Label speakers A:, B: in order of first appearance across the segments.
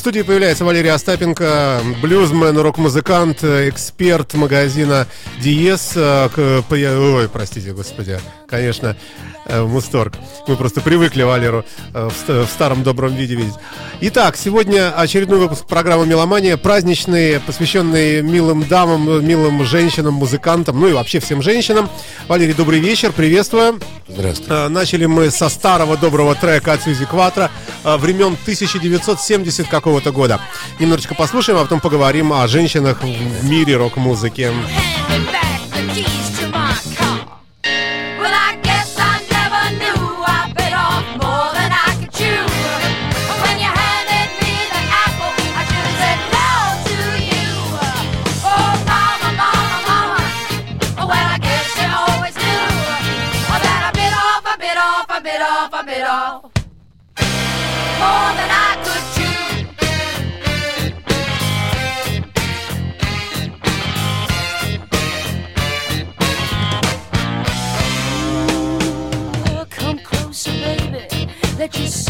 A: В студии появляется Валерий Остапенко, блюзмен, рок-музыкант, эксперт магазина Диес. э, Ой, простите, господи, конечно, э, Мусторг. Мы просто привыкли Валеру э, в ст- в старом добром виде видеть. Итак, сегодня очередной выпуск программы «Меломания», праздничный, посвященный милым дамам, милым женщинам, музыкантам, ну и вообще всем женщинам. Валерий, добрый вечер, приветствую.
B: Здравствуйте.
A: Э, Начали мы со старого доброго трека от Сьюзи Кватра э, времен 1970 какого-то года. Немножечко послушаем, а потом поговорим о женщинах в мире рок-музыки.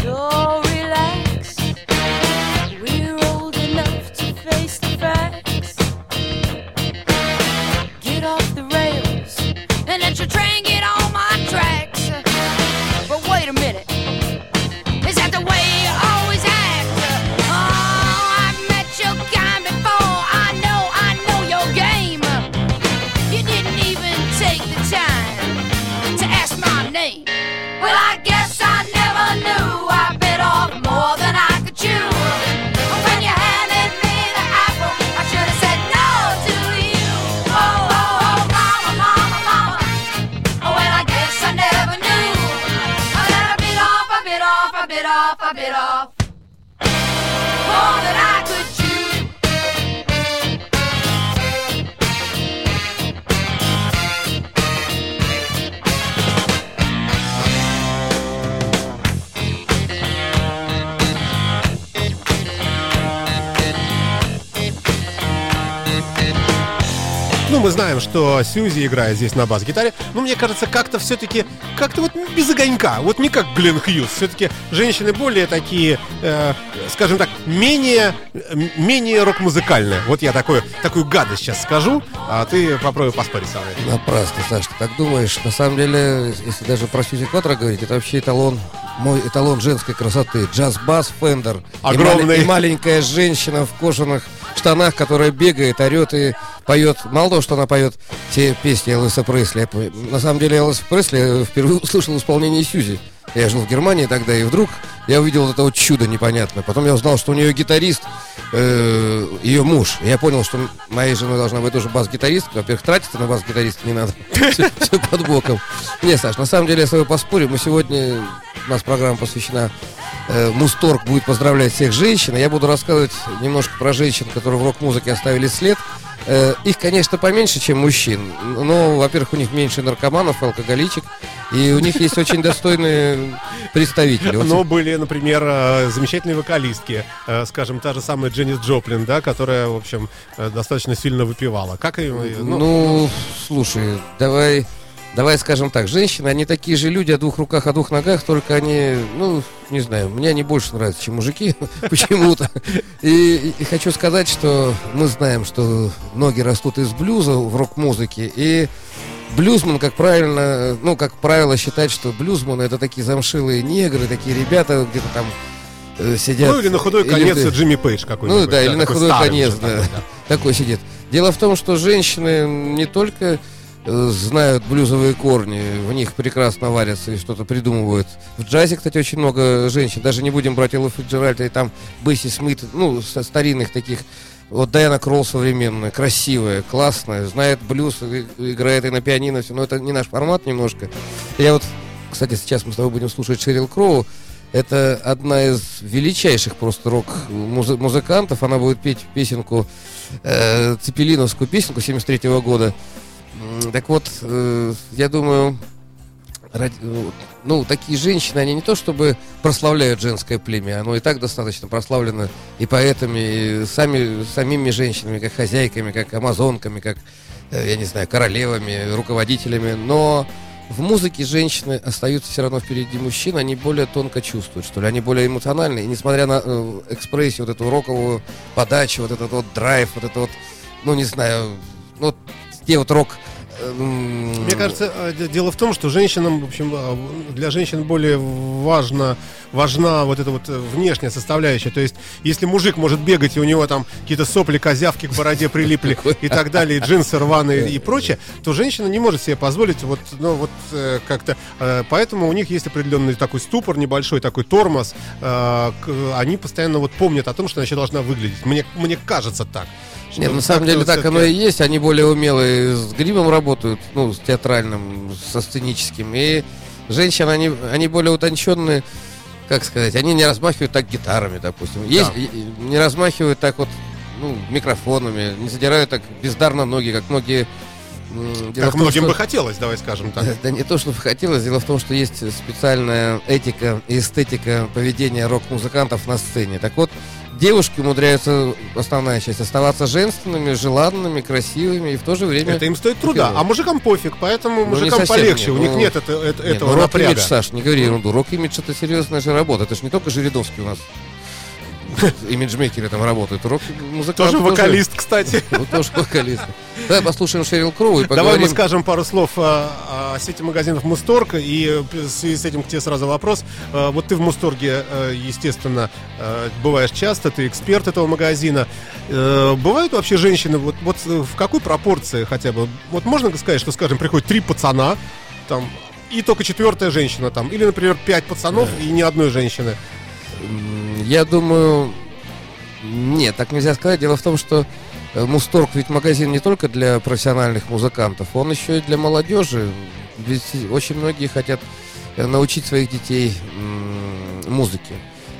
A: So мы знаем, что Сьюзи играет здесь на бас-гитаре, но мне кажется, как-то все-таки, как-то вот без огонька, вот не как Глен Хьюз. Все-таки женщины более такие, э, скажем так, менее, менее рок-музыкальные. Вот я такую, такую гадость сейчас скажу, а ты попробуй поспорить со мной.
B: Напрасно, Саш, ты так думаешь. На самом деле, если даже про Сьюзи Кватро говорить, это вообще эталон, мой эталон женской красоты. Джаз-бас Фендер. И
A: Огромный.
B: мали- И, маленькая женщина в кожаных штанах, которая бегает, орет и поет. Мало того, что она поет те песни Элвиса Пресли. На самом деле Элвис Пресли я впервые услышал исполнение Сьюзи. Я жил в Германии тогда, и вдруг я увидел это вот чудо непонятное. Потом я узнал, что у нее гитарист, э, ее муж. И я понял, что моей женой должна быть тоже бас-гитаристка. Во-первых, тратиться на бас-гитариста не надо. Все, под боком. Не, Саш, на самом деле я с тобой поспорю. Мы сегодня, у нас программа посвящена э, Мусторг будет поздравлять всех женщин. Я буду рассказывать немножко про женщин, которые в рок-музыке оставили след. Э, их, конечно, поменьше, чем мужчин. Но, во-первых, у них меньше наркоманов, алкоголичек. И у них есть очень достойные представители.
A: Но были, например, э, замечательные вокалистки, э, скажем, та же самая Дженнис Джоплин, да, которая, в общем, достаточно сильно выпивала. Как э,
B: Ну,
A: ну,
B: слушай, давай, давай скажем так, женщины, они такие же люди о двух руках, о двух ногах, только они, ну, не знаю, мне они больше нравятся, чем мужики, почему-то. И, и хочу сказать, что мы знаем, что ноги растут из блюза в рок-музыке, и блюзман, как правильно, ну, как правило, считать, что блюзманы это такие замшилые негры, такие ребята где-то там э, сидят.
A: ну или на худой
B: Или
A: конец
B: ты-
A: Джимми Пейдж какой-нибудь.
B: ну да, или на худой конец,
A: уже
B: да,
A: такой, да.
B: такой сидит. Дело в том, что женщины не только знают блюзовые корни, в них прекрасно варятся и что-то придумывают. В джазе, кстати, очень много женщин. Даже не будем брать Эллу Фиджеральда и там Бесси Смит, ну, со старинных таких. Вот Дайана Кролл современная, красивая, классная, знает блюз, играет и на пианино, все. Но это не наш формат немножко. Я вот, кстати, сейчас мы с тобой будем слушать Шерил Кроу. Это одна из величайших просто рок-музыкантов. Она будет петь песенку, э, цепелиновскую песенку 73 года. Так вот, э, я думаю, ради- ну, такие женщины, они не то чтобы прославляют женское племя, оно и так достаточно прославлено и поэтами, и сами, самими женщинами, как хозяйками, как амазонками, как, э, я не знаю, королевами, руководителями, но в музыке женщины остаются все равно впереди мужчин, они более тонко чувствуют, что ли, они более эмоциональны, и несмотря на э, экспрессию, вот эту роковую подачу, вот этот вот драйв, вот это вот, ну, не знаю, ну, те вот рок... э, м,
A: Мне кажется, д- дело в том, что женщинам, в общем, э, для женщин более важно, важна вот эта вот э, внешняя составляющая. То есть, если мужик может бегать, и у него там какие-то сопли, козявки к бороде прилипли и так далее, и джинсы рваные и прочее, то женщина не может себе позволить вот, ну, вот э, как-то... э, Поэтому у них есть определенный такой ступор, небольшой такой тормоз. Они постоянно вот помнят о том, что она еще должна выглядеть. Мне, мне кажется так. Что
B: Нет, на самом деле так оно и есть. Они более умелые с гримом работают, ну, с театральным, со сценическим. И женщины, они, они более утонченные, как сказать, они не размахивают так гитарами, допустим. Есть, и не размахивают так вот, ну, микрофонами, не задирают так бездарно ноги, как многие... дело
A: Как
B: том,
A: многим
B: что-
A: бы хотелось, давай скажем так.
B: Да не то, что хотелось, дело в том, что есть специальная этика и эстетика поведения рок-музыкантов на сцене. Так вот, девушки умудряются, основная часть, оставаться женственными, желанными, красивыми и в то же время...
A: Это им стоит труда, а мужикам пофиг, поэтому
B: Ну,
A: мужикам полегче,
B: нет,
A: у них
B: ну,
A: нет это, это-
B: Нет,
A: этого
B: ну, рок-имидж,
A: напряга.
B: Саш, не говори ерунду. Рок-имидж это серьезная же работа. Это же не только Жириновский у нас имиджмейкеры там работают. Рок-музыкант
A: Тоже вокалист, кстати.
B: Тоже вокалист. Давай послушаем Шерил Кроу и
A: Давай
B: поговорим.
A: мы скажем пару слов о, о сети магазинов Мусторг. И э, в связи с этим к тебе сразу вопрос. Э, Вот ты в Мусторге, э, естественно, э, бываешь часто, ты эксперт этого магазина. Бывают вообще женщины, вот, вот в какой пропорции хотя бы? Вот можно сказать, что, скажем, приходит три пацана, там, и только четвертая женщина там. Или, например, пять пацанов и ни одной женщины.
B: Я думаю, нет, так нельзя сказать. Дело в том, что э, Мусторг ведь магазин не только для профессиональных музыкантов, он еще и для молодежи. Ведь очень многие хотят э, научить своих детей музыке.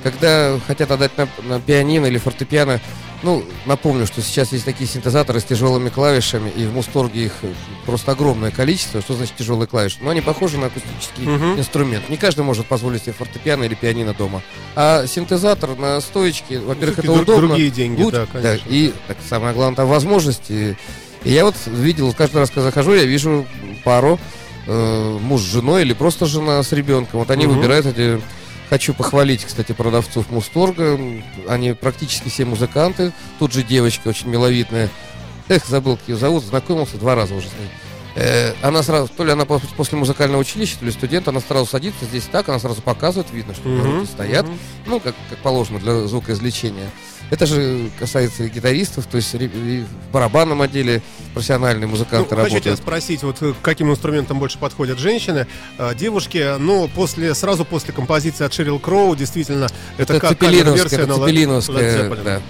B: Когда хотят отдать на, на пианино или фортепиано, ну, напомню, что сейчас есть такие синтезаторы с тяжелыми клавишами, и в Мусторге их э, просто огромное количество. Что значит тяжелые клавиши? Ну, они похожи на акустический
A: Мгм.
B: инструмент. Не каждый может позволить себе фортепиано или пианино дома. А синтезатор на стоечке, во-первых, это
A: Друг-
B: удобно.
A: Другие деньги,
B: лучше,
A: да, конечно.
B: и так, самое главное, там возможности. И я вот видел, каждый раз, когда захожу, я вижу пару, э, муж с женой или просто жена с ребенком. Вот они
A: Мгм.
B: выбирают эти... Хочу похвалить, кстати, продавцов Мусторга. Они практически все музыканты. Тут же девочка очень миловидная. Эх, забыл, как ее зовут. Знакомился два раза уже с ней. Э, она сразу, то ли она пос- после музыкального училища, то ли студент, она сразу садится здесь так, она сразу показывает, видно, что руки стоят, ну, как, как положено для звукоизвлечения. Это же касается и гитаристов, то есть и в барабанном отделе профессиональные
A: Ну,
B: музыканты
A: хочу тебя
B: работают.
A: спросить, вот э, к каким инструментам больше подходят женщины, э, девушки, ну, после, сразу после композиции от Шерил Кроу, действительно, это,
B: Это
A: как
B: это
A: на
B: цепелиновская, да.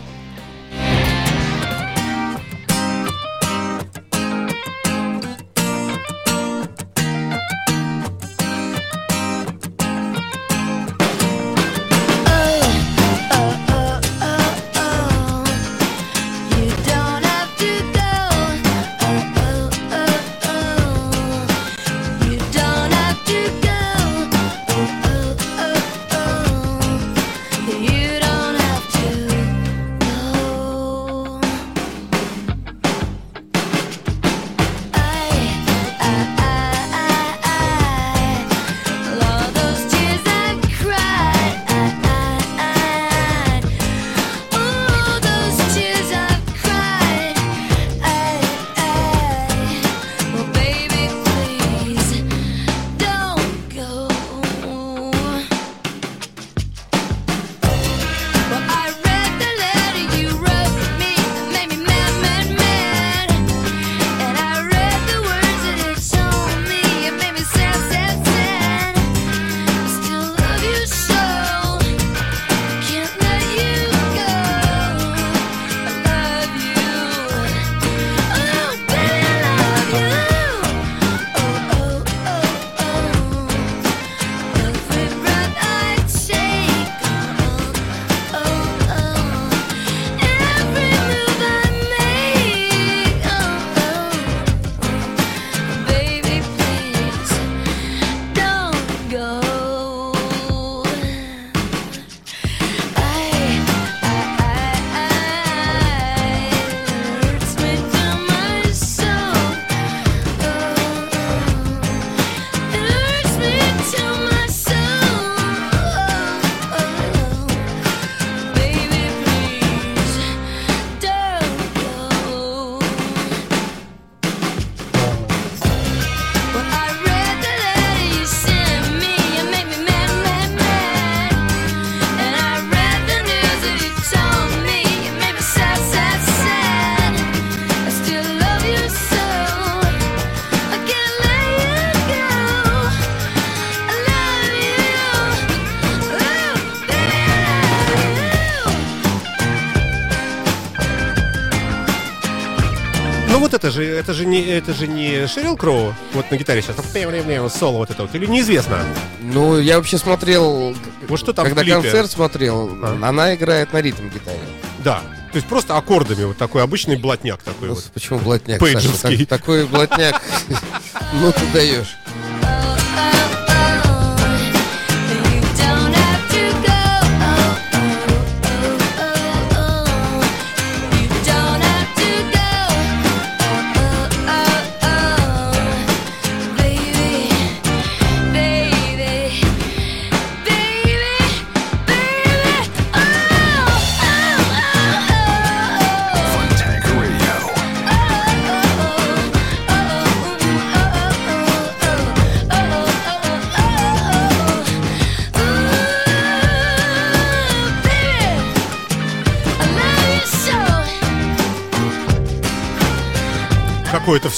A: Же, это же не, это же не Шерил Кроу, вот на гитаре сейчас, соло вот это вот, или неизвестно?
B: Ну, я вообще смотрел,
A: Вот что там
B: когда концерт смотрел,
A: А.
B: она играет на ритм-гитаре.
A: Да, то есть просто аккордами, вот такой обычный блатняк такой
B: Ну,
A: вот.
B: Почему блатняк?
A: Пейджерский.
B: Так- такой блатняк. Ну, ты даешь.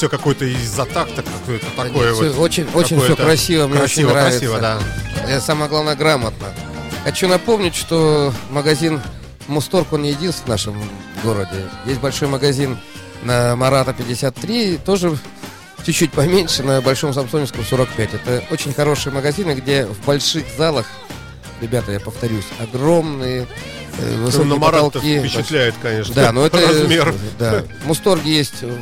A: Все какое-то из-за такта, какое-то такое
B: Всё
A: вот.
B: очень, очень все красиво, мне
A: красиво,
B: очень нравится.
A: красиво, да.
B: Э, Самое главное, грамотно. Хочу напомнить, что магазин Мусторг, он не единственный в нашем городе. Есть большой магазин на Марата 53, тоже чуть-чуть поменьше, на Большом Самсоневском 45. Это очень хорошие магазины, где в больших залах, ребята, я повторюсь, огромные высокие
A: Ну, на
B: потолки.
A: впечатляет, конечно.
B: Да, но это
A: размер.
B: Да. Мусторги есть э,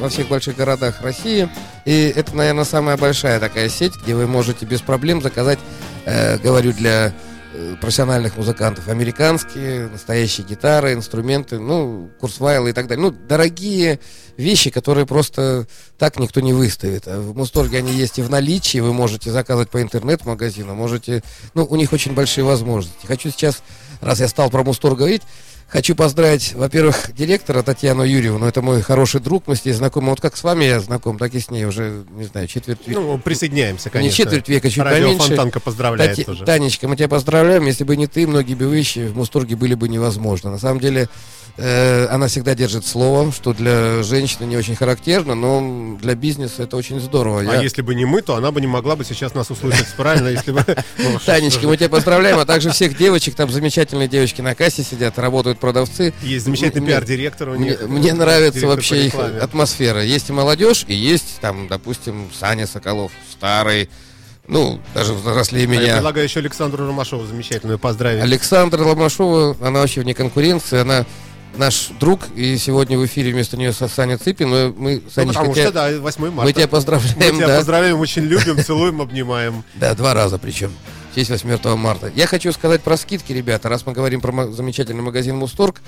B: во всех больших городах России. И это, наверное, самая большая такая сеть, где вы можете без проблем заказать, э, говорю, для э, профессиональных музыкантов, американские, настоящие гитары, инструменты, ну, курсвайлы и так далее. Ну, дорогие вещи, которые просто так никто не выставит. А в Мусторге они есть и в наличии, вы можете заказывать по интернет-магазину, можете... Ну, у них очень большие возможности. Хочу сейчас, раз я стал про Мусторг говорить, Хочу поздравить, во-первых, директора Татьяну Юрьевну. Это мой хороший друг, мы с ней знакомы. Вот как с вами я знаком, так и с ней уже, не знаю, четверть века.
A: Ну, присоединяемся, конечно.
B: Не четверть века, чуть
A: Радио
B: поменьше.
A: Фонтанка поздравляет
B: Тати-
A: тоже.
B: Танечка, мы тебя поздравляем. Если бы не ты, многие бы вещи в Мусторге были бы невозможны. На самом деле, она всегда держит слово, что для женщины не очень характерно, но для бизнеса это очень здорово.
A: А
B: Я-
A: если бы не мы, то она бы не могла бы сейчас нас услышать правильно, если бы...
B: Танечка, мы тебя поздравляем, а также всех девочек, там замечательные девочки на кассе сидят, работают продавцы.
A: Есть замечательный пиар-директор у них.
B: мне нравится вообще их атмосфера. Есть и молодежь, и есть там, допустим, Саня Соколов, старый, ну, даже взрослее
A: А Я
B: меня.
A: предлагаю еще Александру Ромашову замечательную поздравить.
B: Александра Ломашова, она вообще вне конкуренции, она наш друг, и сегодня в эфире вместо нее Са- Саня Цыпин, но мы,
A: Ну,
B: Санечка,
A: потому
B: тебя-
A: что, да, 8 марта.
B: мы тебя
A: Мы
B: поздравляем,
A: тебя
B: да.
A: поздравляем, очень любим, целуем, обнимаем.
B: Да, два раза причем. В честь 8 марта. Я хочу сказать про скидки, ребята, раз мы говорим про замечательный магазин Мусторг.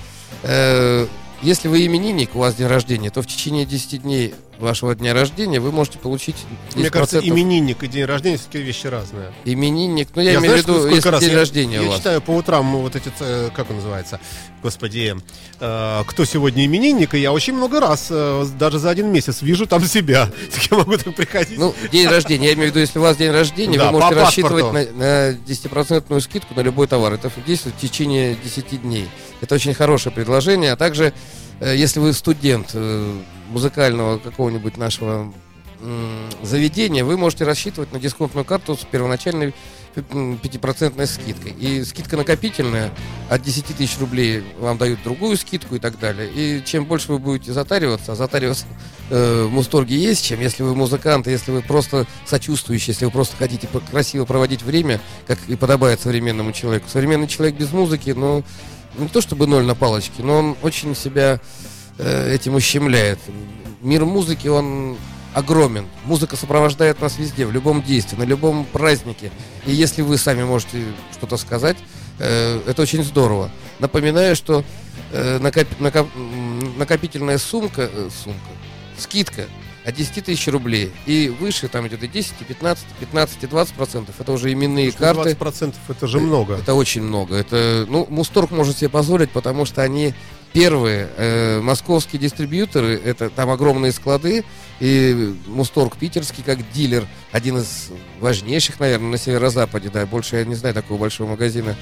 B: Э, если вы именинник, у вас день рождения, то в течение 10 дней вашего дня рождения вы можете получить 10%
A: Мне кажется, именинник и день рождения все-таки вещи разные.
B: именинник. Ну, я,
A: Я
B: имею в виду, если
A: раз
B: день
A: я-
B: рождения
A: я
B: у вас.
A: читаю по утрам ну, вот эти, э, как он называется, господи, э, кто сегодня именинник, и я очень много раз, э, даже за один месяц, вижу там себя. Так я могу так приходить.
B: Ну, день рождения. Я имею в виду, если у вас день рождения,
A: Да,
B: вы можете рассчитывать на, на 10% скидку на любой товар. Это действует в течение 10 дней. Это очень хорошее предложение. А также, э, если вы студент э, музыкального какого-нибудь нашего заведения, вы можете рассчитывать на дисконтную карту с первоначальной м, 5% скидкой. И скидка накопительная от 10 тысяч рублей вам дают другую скидку и так далее. И чем больше вы будете затариваться, а затариваться э, в Мусторге есть чем, если вы музыкант, если вы просто сочувствующий, если вы просто хотите красиво проводить время, как и подобает современному человеку. Современный человек без музыки, ну, не то чтобы ноль на палочке, но он очень себя этим ущемляет. Мир музыки, он огромен. Музыка сопровождает нас везде, в любом действии, на любом празднике. И если вы сами можете что-то сказать, э, это очень здорово. Напоминаю, что э, накопительная сумка, э, сумка, скидка от 10 тысяч рублей и выше там идет и 10, и 15, и 15, и 20 процентов. Это уже именные карты.
A: 20% это же много.
B: Это очень много. Это, ну, Мусторг может себе позволить, потому что они первые э, московские дистрибьюторы. Это там огромные склады. И Мусторг питерский как дилер, один из важнейших, наверное, на северо-западе. Да, больше я не знаю такого большого магазина.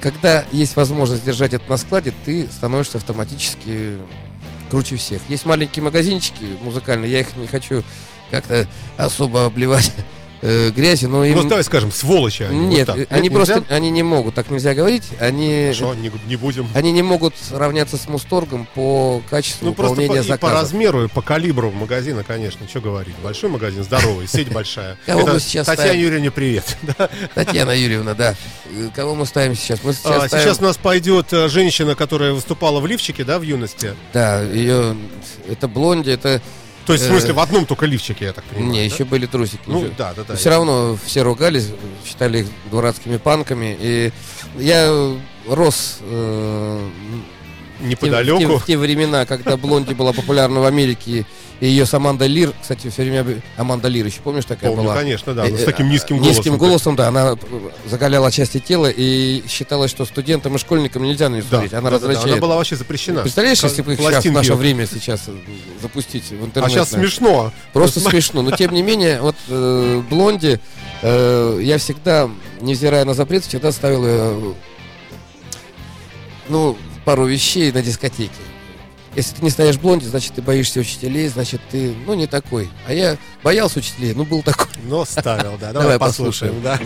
B: Когда есть возможность держать это на складе, ты становишься автоматически круче всех. Есть маленькие магазинчики музыкальные, я их не хочу как-то особо обливать э, грязи, но им...
C: Ну, давай скажем, сволочи они. вот
B: Нет,
C: так.
B: э, они
C: Нельзя?
B: просто, они не могут, так нельзя говорить, они,
C: Хорошо, не, не будем.
B: они не могут равняться с Мусторгом по качеству
C: Ну, просто по,
B: выполнения
C: и по
B: заказов.
C: размеру, и по калибру магазина, конечно. Что говорить. Большой магазин, здоровый, сеть большая.
B: Кого
C: Это
B: мы сейчас
C: Татьяне
B: ставим?
C: Юрьевне привет.
B: Татьяна Юрьевна, да. Э, Кого мы ставим сейчас? Мы сейчас,
C: А,
B: ставим-
C: Сейчас у нас пойдет э, женщина, которая выступала в лифчике, да, в юности.
B: Да, ее, это блонди, это...
C: То есть, в
B: Э,
C: смысле, в одном только лифчике, я так понимаю.
B: не,
C: да?
B: еще были трусики.
C: Ну, да, да, да.
B: Все равно все ругались, считали их дурацкими панками. И я э, рос э, те- В те,
C: Неподалеку.
B: в те времена, когда Блонди была популярна в Америке, и ее с Амандой Лир, кстати, все время... Аманда Лир, еще помнишь, такая
C: Помню,
B: была?
C: конечно, да.
B: Э,
C: ну, с
B: э,
C: таким низким голосом.
B: Низким голосом, да, она э, заголяла части тела и считалось, что студентам и школьникам нельзя на нее
C: Да,
B: смотреть. Она
C: да, да, да. Она была вообще запрещена.
B: Представляешь, если бы их сейчас в наше время сейчас э, запустить в
C: А
B: интернет?
C: сейчас
B: наверное.
C: смешно.
B: Просто смешно. Но тем не менее, вот э, Блонди, э, я всегда, невзирая на запрет, всегда ставил э, ну, пару вещей на дискотеке. Если ты не ставишь блонди, значит ты боишься учителей, значит ты, ну, не такой. А я боялся учителей, ну, был такой.
C: Но ставил, да.
B: Давай
C: Давай послушаем. да.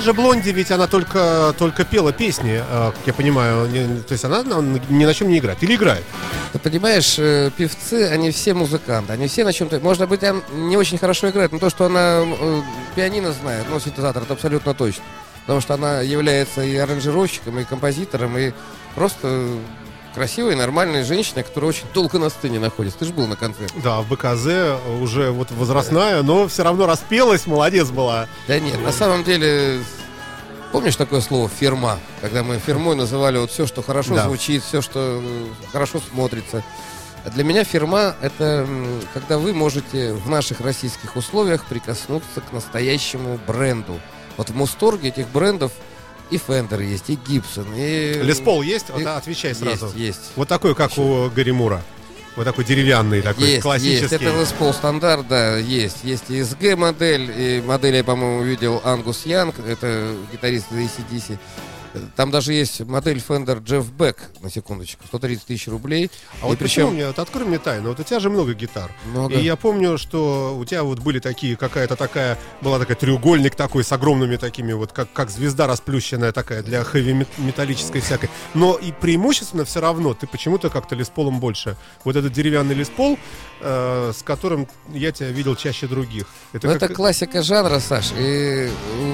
A: Сама же Блонди, ведь она только, только пела песни, э, как я понимаю. То есть она на- ни на чем не играет. Или играет?
B: Ты понимаешь, э, певцы, они все музыканты, они все на чем-то... Может быть, она не очень хорошо играет, но то, что она э, пианино знает, ну, синтезатор, это абсолютно точно. Потому что она является и аранжировщиком, и композитором, и просто красивой, нормальной женщиной, которая очень долго на сцене находится. Ты же был на концерте.
A: Да, в БКЗ уже вот возрастная, но все равно распелась, молодец была.
B: Да нет, на самом деле, помнишь такое слово «фирма»? Когда мы фирмой называли вот все, что хорошо
A: Да.
B: звучит, все, что э, хорошо смотрится. Для меня фирма — это когда вы можете в наших российских условиях прикоснуться к настоящему бренду. Вот в Мусторге этих брендов и Fender есть, и Gibson, и...
A: Леспол есть?
B: И-
A: да, отвечай сразу.
B: Есть, есть.
A: Вот такой, как у Гарри Мура. Вот такой деревянный, такой
B: Есть,
A: классический.
B: есть. Это Paul стандарт, да, есть. Есть и SG модель, и модель я, по-моему, видел Ангус Янг, это гитарист из ACDC. Там даже есть модель Fender Jeff Beck, на секундочку, 130 тысяч рублей.
A: А
B: И
A: вот почему
B: причем-
A: мне, вот открой мне тайну, вот у тебя же много гитар.
B: Много.
A: И я помню, что у тебя вот были такие, какая-то такая, была такая треугольник такой с огромными такими, вот как, как звезда расплющенная такая для хэви металлической всякой. Но и преимущественно все равно ты почему-то как-то лесполом больше. Вот этот деревянный леспол, э, с которым я тебя видел чаще других. Это
B: Ну,
A: как-
B: это классика жанра, Саш. И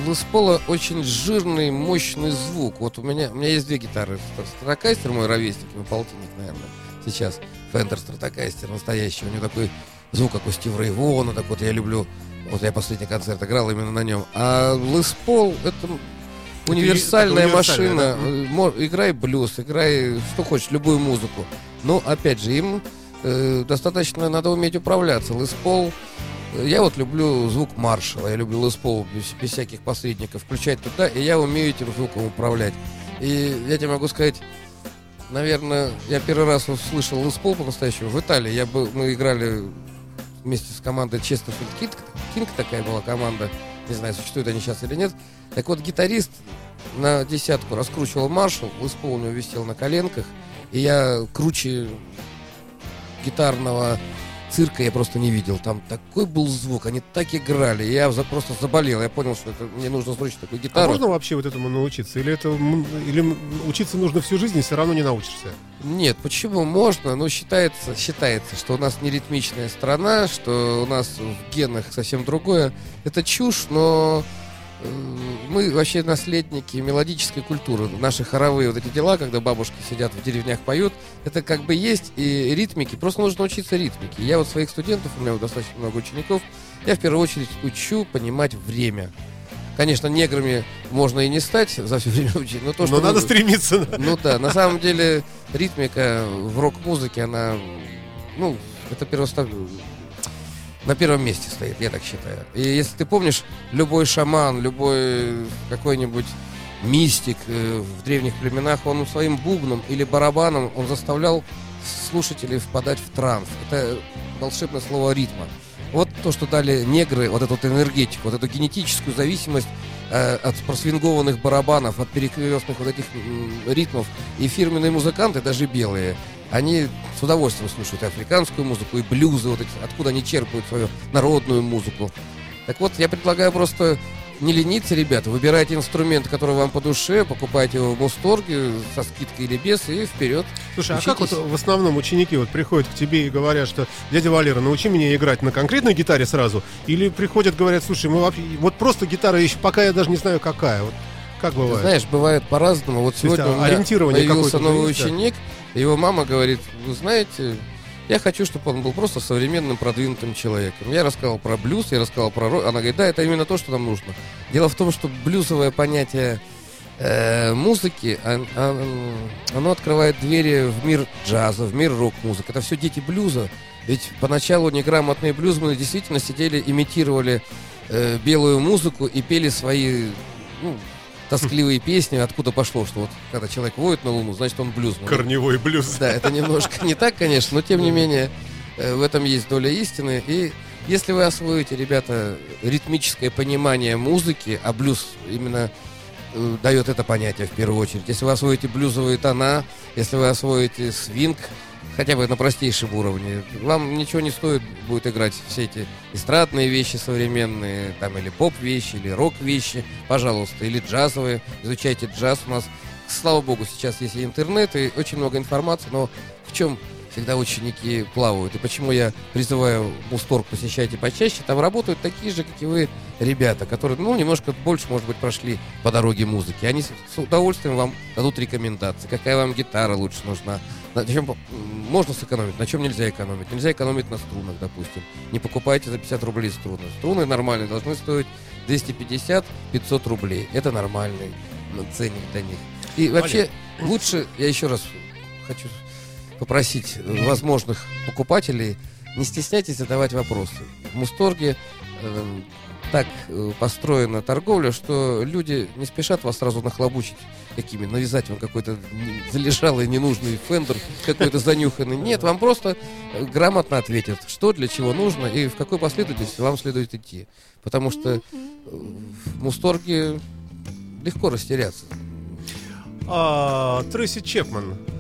B: у Paul очень жирный, мощный звук. Вот у меня, у меня есть две гитары. Стратокастер, мой ровесник, его полтинник, наверное, сейчас. Fender Стратокастер настоящий. У него такой звук, как у Стива Рэй Вона. Так вот я люблю. Вот я последний концерт играл именно на нем. А Les Paul это универсальная машина.
A: да.
B: Э, Играй блюз, играй что хочешь, любую музыку. Но опять же, им э, достаточно надо уметь управляться. Paul э, я вот люблю звук маршала, я люблю Paul без, без всяких посредников, включать туда, и я умею этим звуком управлять. И я тебе могу сказать, наверное, я первый раз услышал Paul по-настоящему в Италии. Я был, мы играли вместе с командой Chesterfield King, King такая была команда, не знаю, существуют они сейчас или нет. Так вот, гитарист на десятку раскручивал маршал, Paul у него висел на коленках, и я круче гитарного цирка я просто не видел. Там такой был звук, они так играли. Я за- просто заболел. Я понял, что это, мне нужно срочно такую
A: А
B: гитару.
A: можно вообще вот этому научиться? Или это или учиться нужно всю жизнь и все равно не научишься?
B: Нет, почему можно? Ну, считается, считается, что у нас не ритмичная страна, что у нас в генах совсем другое. Это чушь, но мы вообще наследники мелодической культуры. Наши хоровые вот эти дела, когда бабушки сидят в деревнях поют, это как бы есть и ритмики. Просто нужно учиться ритмике. Я вот своих студентов, у меня достаточно много учеников, я в первую очередь учу понимать время. Конечно, неграми можно и не стать за все время учить, но то,
A: Но
B: что
A: надо
B: вы-
A: стремиться.
B: ну да, на самом деле ритмика в рок-музыке, она, ну, это первостав... на первом месте стоит, я так считаю. И если ты помнишь, любой шаман, любой какой-нибудь мистик э, в древних племенах, он своим бубном или барабаном, он заставлял слушателей впадать в транс. Это волшебное слово ритма. Вот то, что дали негры, вот эту вот энергетику, вот эту генетическую зависимость э, от просвингованных барабанов, от перекрестных вот этих м, ритмов. И фирменные музыканты, даже белые, они с удовольствием слушают и африканскую музыку, и блюзы, вот эти, откуда они черпают свою народную музыку. Так вот, я предлагаю просто не лениться, ребята, выбирайте инструмент, который вам по душе, покупайте его в Мусторге со скидкой или без, и вперед.
A: Слушай, а как вот
B: Учитесь.
A: в основном ученики вот приходят к тебе и говорят, что дядя Валера, научи меня играть на конкретной гитаре сразу? Или приходят, говорят, слушай, мы вообще, вот просто гитара еще, пока я даже не знаю какая. Вот как
B: Ты
A: бывает?
B: знаешь, бывает по-разному. Вот
A: есть,
B: сегодня
A: а,
B: у меня
A: ориентирование
B: появился новый
A: есть, да?
B: Его мама говорит, вы знаете, я хочу, чтобы он был просто современным, продвинутым человеком. Я рассказал про блюз, я рассказал про рок. Она говорит, да, это именно то, что нам нужно. Дело в том, что блюзовое понятие э, музыки, он- он- оно открывает двери в мир джаза, в мир рок-музыки. Это все дети блюза. Ведь поначалу неграмотные блюзмены действительно сидели, имитировали э, белую музыку и пели свои ну, тоскливые песни. Откуда пошло, что вот когда человек воет на луну, значит он блюзмен.
A: Корневой блюз.
B: Да, это немножко не так, конечно, но тем не менее э, в этом есть доля истины. И если вы освоите, ребята, ритмическое понимание музыки, а блюз именно э, дает это понятие в первую очередь. Если вы освоите блюзовые тона, если вы освоите свинг, хотя бы на простейшем уровне. Вам ничего не стоит будет играть все эти эстрадные вещи современные, там или поп-вещи, или рок-вещи, пожалуйста, или джазовые. Изучайте джаз у нас. Слава богу, сейчас есть и интернет, и очень много информации, но в чем всегда ученики плавают. И почему я призываю Мусторг посещайте почаще, там работают такие же, как и вы, ребята, которые, ну, немножко больше, может быть, прошли по дороге музыки. Они с удовольствием вам дадут рекомендации, какая вам гитара лучше нужна, на чем можно сэкономить, на чем нельзя экономить. Нельзя экономить на струнах, допустим. Не покупайте за 50 рублей струны. Струны нормальные должны стоить 250-500 рублей. Это нормальный м, ценник для них. И вообще, лучше, я еще раз хочу попросить возможных покупателей, не стесняйтесь задавать вопросы. В Мусторге э, так э, построена торговля, что люди не спешат вас сразу нахлобучить какими, навязать вам какой-то залежалый ненужный фендер, какой-то занюханный. Нет, вам просто э, грамотно ответят, что для чего нужно и в какой последовательности вам следует идти. Потому что э, в Мусторге легко растеряться.
A: А, Трейси Чепман.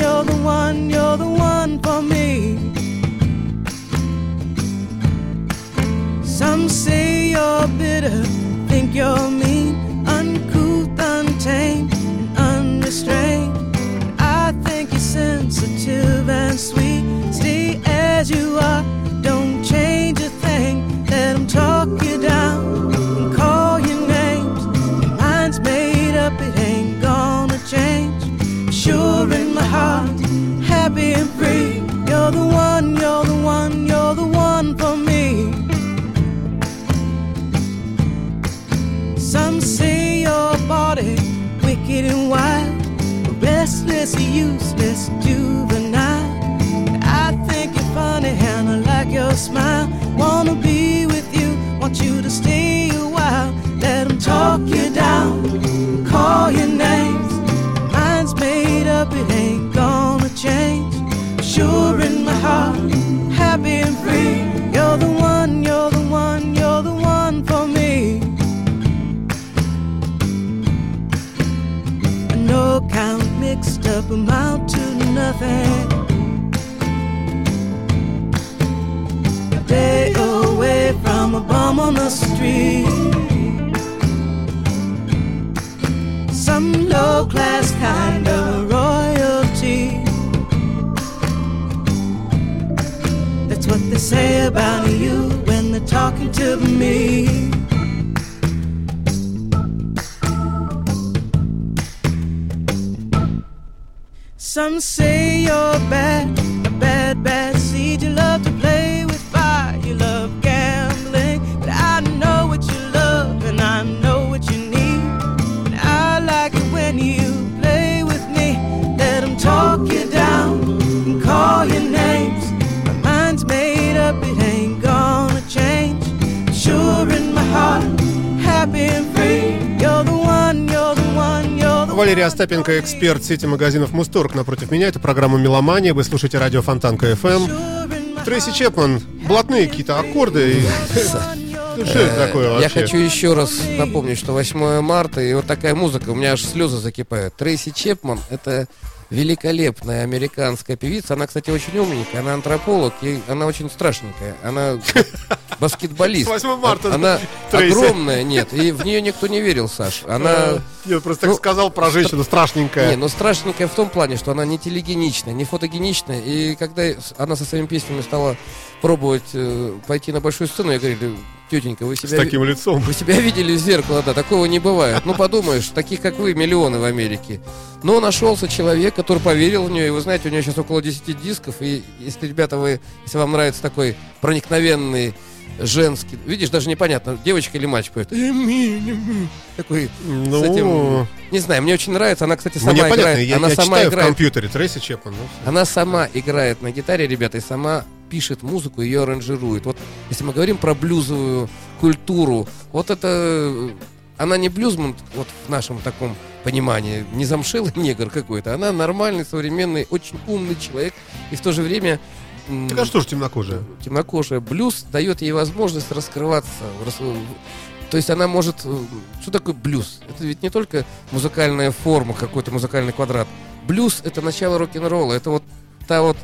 D: you're the one, you're the one for me. Some say you're bitter, think you're mean, uncouth, untamed, and unrestrained. I think you're sensitive and sweet. Stay as you are, don't heart, happy and free. You're the one, you're the one, you're the one for me. Some say your body wicked and wild, restless, useless, juvenile. I think you're funny and I like your smile. Wanna be with you, want you to stay a while. Let 'em talk you down, call your names. It ain't gonna change. Sure in my heart, happy and free. You're the one, you're the one, you're the one for me. A no count mixed up amount to nothing. A day away from a bum on the street. Talking to me. Some say you're bad, a bad, bad seed. You love to play
A: Валерий Остапенко, эксперт сети магазинов Мусторг. Напротив меня это программа «Меломания». Вы слушаете радио Фонтанка
D: my
A: Трейси Чепман, блатные какие-то аккорды. Ну, Что это такое
B: Э, Я
A: вообще?
B: хочу еще раз напомнить, что 8 марта, и вот такая музыка, у меня аж слезы закипают. Трейси Чепман — это великолепная американская певица. Она, кстати, очень умненькая, она антрополог, и она очень страшненькая. Она баскетболист.
A: 8 марта,
B: Она огромная, нет, и в нее никто не верил, Саш. Она...
A: Нет, просто так
B: Ну,
A: сказал про женщину, страшненькая.
B: Не, ну страшненькая в том плане, что она не телегеничная, не фотогеничная. И когда с- она со своими песнями стала пробовать э, пойти на большую сцену, я говорю, тетенька, вы
A: С
B: себя...
A: таким лицом.
B: Вы себя видели в зеркало, да, такого не бывает. Ну, подумаешь, таких, как вы, миллионы в Америке. Но нашелся человек, который поверил в нее, и вы знаете, у нее сейчас около 10 дисков, и если, ребята, вы, если вам нравится такой проникновенный женский, видишь, даже непонятно, девочка или мальчик поет. Такой,
A: Ну,
B: с этим, не знаю, мне очень нравится, она, кстати, сама
A: мне понятно,
B: играет,
A: я,
B: она
A: я
B: сама
A: читаю в
B: играет
A: компьютере Трейси Чепман. ну,
B: она сама играет на гитаре, ребята, и сама пишет музыку, ее аранжирует. Вот если мы говорим про блюзовую культуру, вот это э, она не блюзман, вот в нашем таком понимании, не замшелый негр какой-то, она нормальный, современный, очень умный человек, и в то же время
A: Так а что ж темнокожая?
B: темнокожая. Блюз дает ей возможность раскрываться. То есть она может... э, Что такое блюз? Это ведь не только музыкальная форма, какой-то музыкальный квадрат. Блюз — это начало рок-н-ролла. Это вот та вот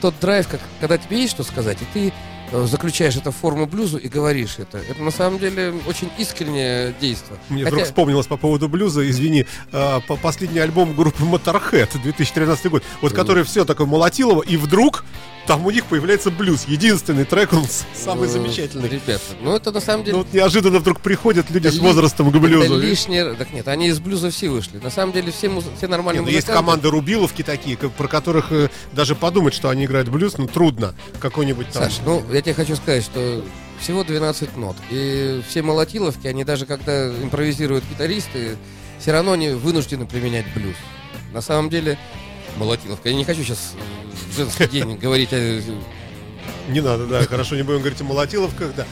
B: тот драйв, как, когда тебе есть что сказать, и ты э, заключаешь это в форму блюзу и говоришь это. Это на самом деле очень искреннее действие.
A: Мне
B: Хотя-
A: вдруг вспомнилось по поводу блюза, извини, а, по- последний альбом группы Motorhead 2013 год, вот который все такое молотилово, и вдруг там у них появляется блюз. Единственный трек, он самый
B: э,
A: замечательный.
B: Ребята, ну это на самом деле...
A: Ну вот неожиданно вдруг приходят люди
B: это
A: с возрастом к
B: это
A: блюзу.
B: лишнее... Так нет, они из блюза все вышли. На самом деле все, муз- все нормальные
A: ну, есть команды Рубиловки такие, как- про которых э, даже подумать, что они играют блюз, ну трудно. Какой-нибудь там...
B: Саш, ну я тебе хочу сказать, что всего 12 нот. И все молотиловки, они даже когда импровизируют гитаристы, все равно не вынуждены применять блюз. На самом деле, молотиловка. Я не хочу сейчас в женский день говорить о...
A: Не надо, да, хорошо, не будем говорить о молотиловках, да.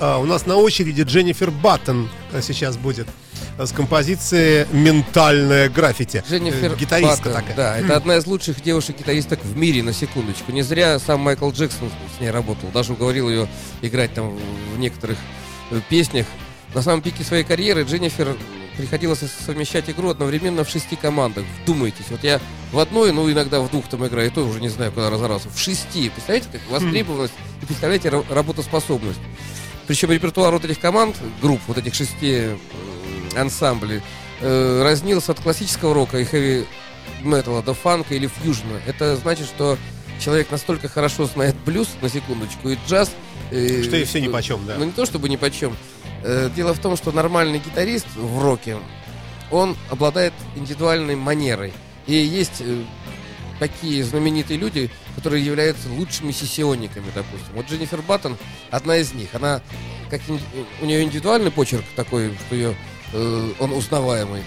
A: А, у нас на очереди Дженнифер Баттон а, сейчас будет а, с композицией «Ментальное граффити».
B: Дженнифер
A: Гитаристка
B: Баттон,
A: такая.
B: Да, это одна из лучших девушек-гитаристок в мире, на секундочку. Не зря сам Майкл Джексон с ней работал. Даже уговорил ее играть там в некоторых э, песнях. На самом пике своей карьеры Дженнифер приходилось совмещать игру одновременно в шести командах. Вдумайтесь, вот я в одной, ну иногда в двух там играю, и то уже не знаю, куда разорался. В шести. Представляете, как востребованность и представляете ра- работоспособность. Причем репертуар вот этих команд, групп, вот этих шести ансамблей, э, разнился от классического рока и хэви металла до фанка или фьюжна. Это значит, что человек настолько хорошо знает блюз, на секундочку, и джаз. э,
A: Что и все нипочем, да.
B: Ну не то чтобы ни почем. Дело в том, что нормальный гитарист в роке, он обладает индивидуальной манерой. И есть э, такие знаменитые люди, которые являются лучшими сессионниками, допустим. Вот Дженнифер Баттон одна из них. Она как у нее индивидуальный почерк такой, что ее э, он узнаваемый.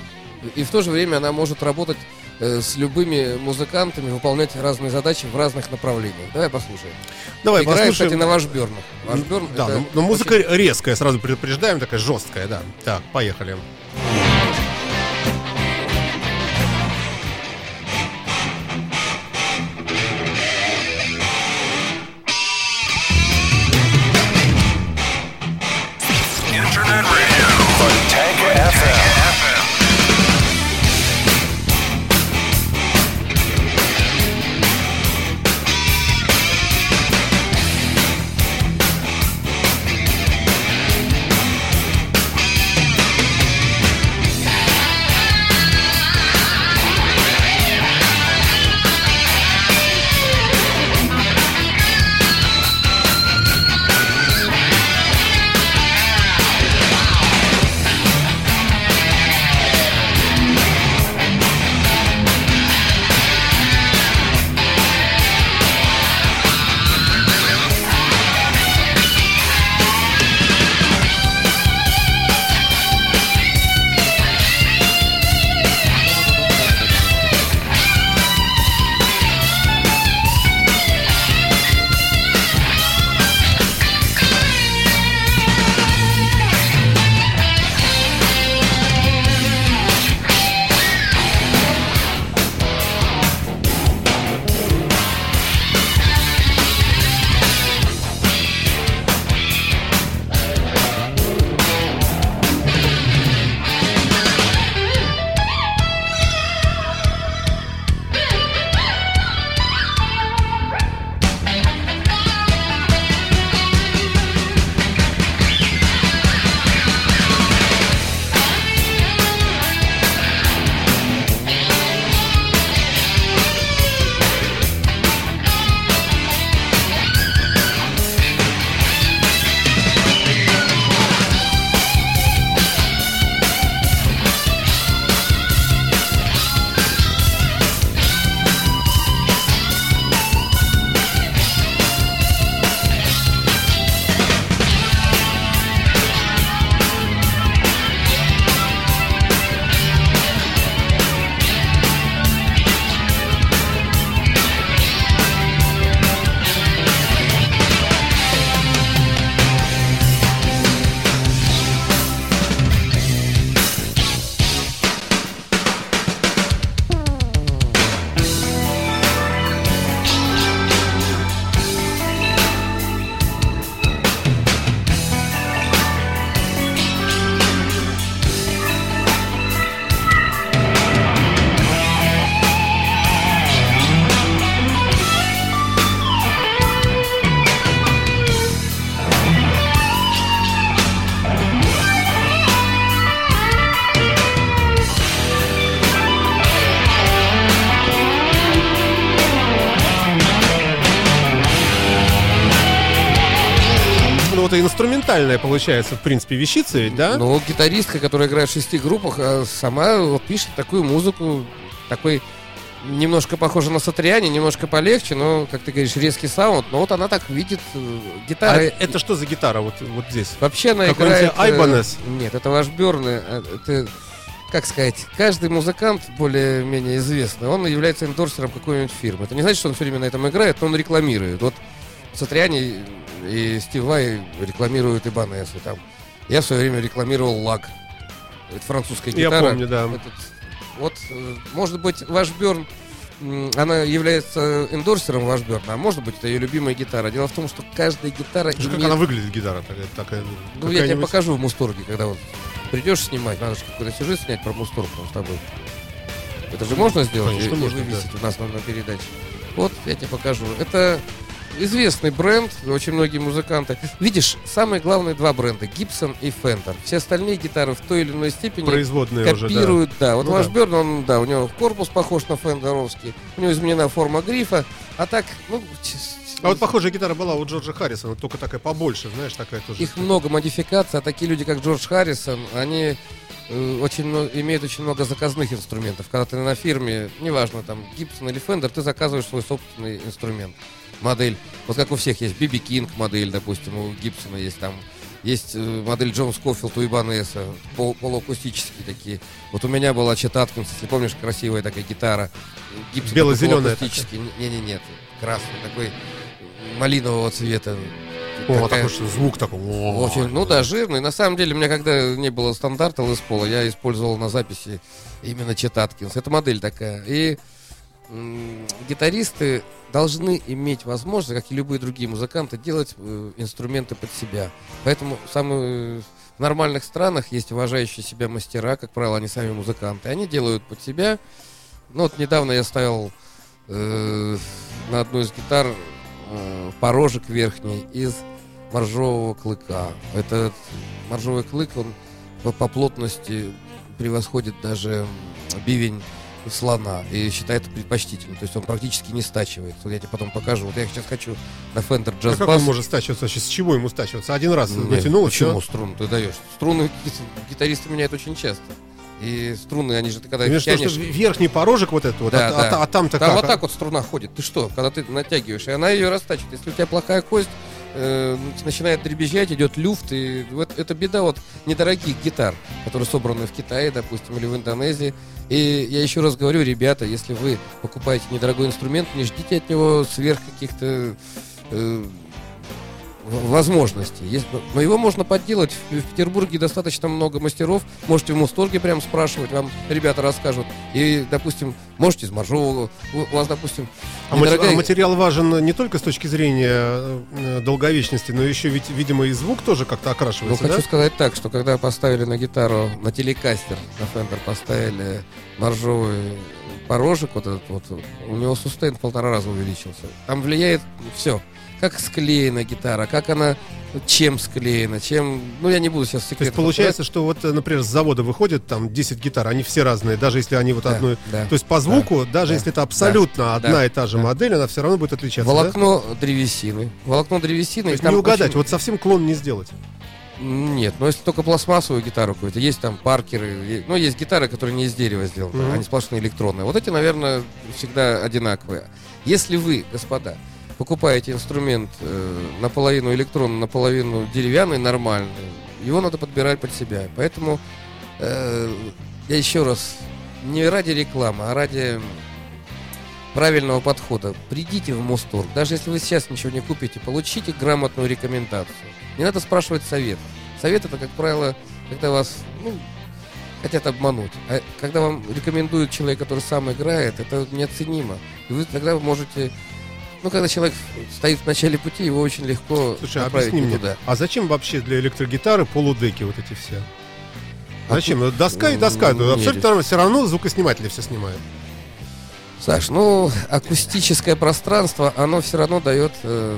B: И в то же время она может работать э, с любыми музыкантами, выполнять разные задачи в разных направлениях. Давай послушаем.
A: Давай
B: Играет,
A: послушаем.
B: кстати, на вашбернах. Вашберн
A: Да,
B: это
A: но, но музыка
B: очень-
A: резкая, сразу предупреждаем, такая жесткая, да. Так, поехали.
E: Internet
A: что-то инструментальное получается, в принципе, вещица ведь, да?
B: Ну, гитаристка, которая играет в шести группах, а сама вот пишет такую музыку, такой немножко похоже на Сатриане, немножко полегче, но, как ты говоришь, резкий саунд. Но вот она так видит э,
A: А
B: гитара.
A: это что за гитара вот, вот здесь?
B: Вообще она
A: Какой-нибудь
B: играет... э,
A: Ibanez?
B: Нет, это ваш Бёрны. Это, как сказать, каждый музыкант более-менее известный, он является эндорсером какой-нибудь фирмы. Это не значит, что он все время на этом играет, но он рекламирует. Вот Сатриани и Стив Вай рекламируют Ибанесы там. Я в свое время рекламировал Лак. Это французская
A: Я
B: гитара.
A: помню, да.
B: Этот- вот, э, может быть, ваш Берн, она является эндорсером ваш Берн, а может быть, это ее любимая гитара. Дело в том, что каждая гитара
A: Слушай, Как
B: имеет-
A: она выглядит, гитара такая? такая
B: ну, я тебе покажу в Мусторге, когда вот придешь снимать, надо же какой-то сюжет снять про Мусторг там с тобой. Это же можно сделать?
A: Конечно,
B: и, и
A: можно,
B: вывесить у нас на, на передаче. Вот, я тебе покажу. Это известный бренд, очень многие музыканты. Видишь, самые главные два бренда, Gibson и Fender. Все остальные гитары в той или иной степени
A: Производные уже, да.
B: копируют, да. Вот
A: Ну
B: ваш
A: да.
B: Берн, он, да, у него корпус похож на фендеровский, у него изменена форма грифа, а так, ну...
A: А вот похожая гитара была у Джорджа Харрисона, только такая побольше, знаешь, такая тоже.
B: Их много модификаций, а такие люди, как Джордж Харрисон, они очень мно- имеют очень много заказных инструментов. Когда ты на фирме, неважно, там, Гибсон или Фендер, ты заказываешь свой собственный инструмент, модель. Вот как у всех есть BB King модель, допустим, у Гибсона есть там, есть э, модель Джон Скофилд у Ибанеса, пол, полуакустические такие. Вот у меня была Чет Аткинс, если помнишь, красивая такая гитара. Гибсон
A: Бело-зелёная
B: полуакустический. Не-не-не, красный такой, малинового цвета.
A: О,
B: Такая-
A: такой что звук такой. о,
B: очень, ну да, жирный. На самом деле, у меня когда не было стандарта Лес Пола, я использовал на записи именно Чет Аткинс. Это модель такая. И м, гитаристы должны иметь возможность, как и любые другие музыканты, делать э, инструменты под себя. Поэтому самые, в нормальных странах есть уважающие себя мастера, как правило, они сами музыканты. Они делают под себя. Ну вот недавно я ставил э, на одну из гитар э, порожек верхний из моржового клыка. Этот моржовый клык, он по, по плотности превосходит даже бивень слона и считается предпочтительным. То есть он практически не стачивает. Вот я тебе потом покажу. Вот я сейчас хочу на Fender
A: А
B: Jazz
A: как он
B: Bass.
A: может стачиваться вообще? С чего ему стачиваться? Один раз
B: Нет,
A: натянул,
B: почему
A: все.
B: струны ты даешь? Струны ги- гитаристы меняют очень часто. И струны, они же, ты когда их тянешь...
A: что верхний порожек вот этот вот,
B: Да,
A: а,
B: да.
A: а- а там-то
B: Там
A: как?
B: вот так вот струна ходит. Ты что, когда ты натягиваешь, и она ее растачивает. Если у тебя плохая кость, э, начинает дребезжать, идет люфт, и вот это беда вот недорогих гитар, которые собраны в Китае, допустим, или в Индонезии. И я еще раз говорю, ребята, если вы покупаете недорогой инструмент, не ждите от него сверх каких-то э, в- возможностей. Есть- но его можно подделать. В, в Петербурге достаточно много мастеров. Можете в Мусторге прям спрашивать, вам ребята расскажут. И, допустим, можете из Моржового. У, вас, допустим,
A: А,
B: недорогая-
A: а материал важен не только с точки зрения э, долговечности, но еще ведь, видимо, и звук тоже как-то
B: Ну,
A: окрашивается,
B: хочу
A: да?
B: сказать так, что когда поставили на гитару, на телекастер, на Fender поставили моржовый порожек, вот этот вот, у него сустейн в полтора раза увеличился. Там влияет все. Как склеена гитара, как она, чем склеена, чем... Ну, я не буду сейчас
A: То
B: секрет
A: есть получается, что вот, например, с завода выходит там 10 гитар, они все разные, даже если они вот
B: Да,
A: одной...
B: да.
A: То есть по звуку, даже
B: да,
A: если это абсолютно
B: да,
A: одна
B: да,
A: и та же
B: да.
A: модель, она все равно будет отличаться, да?
B: Волокно древесины. Волокно древесины.
A: То есть не угадать,
B: очень-
A: вот совсем клон не сделать.
B: Нет, но если только пластмассовую гитару какую-то, есть там паркеры, ну, есть гитары, которые не из дерева сделаны,
A: Мгм.
B: они сплошные электронные. Вот эти, наверное, всегда одинаковые. Если вы, господа, покупаете инструмент э, наполовину электронный, наполовину деревянный, нормальный, его надо подбирать под себя. Поэтому э, я еще раз, не ради рекламы, а ради правильного подхода. Придите в Мосторг. Даже если вы сейчас ничего не купите, получите грамотную рекомендацию. Не надо спрашивать совет. Совет это, как правило, когда вас ну, хотят обмануть. А когда вам рекомендует человек, который сам играет, это неоценимо. И вы тогда можете... Ну, когда человек стоит в начале пути, его очень легко
A: Слушай, а
B: направить
A: объясни
B: не
A: мне,
B: туда.
A: а зачем вообще для электрогитары полудеки вот эти все? Зачем? Ну, доска и доска. Ну, абсолютно нормально. Все равно звукосниматели все снимают.
B: Саш, ну, акустическое пространство, оно все равно дает э,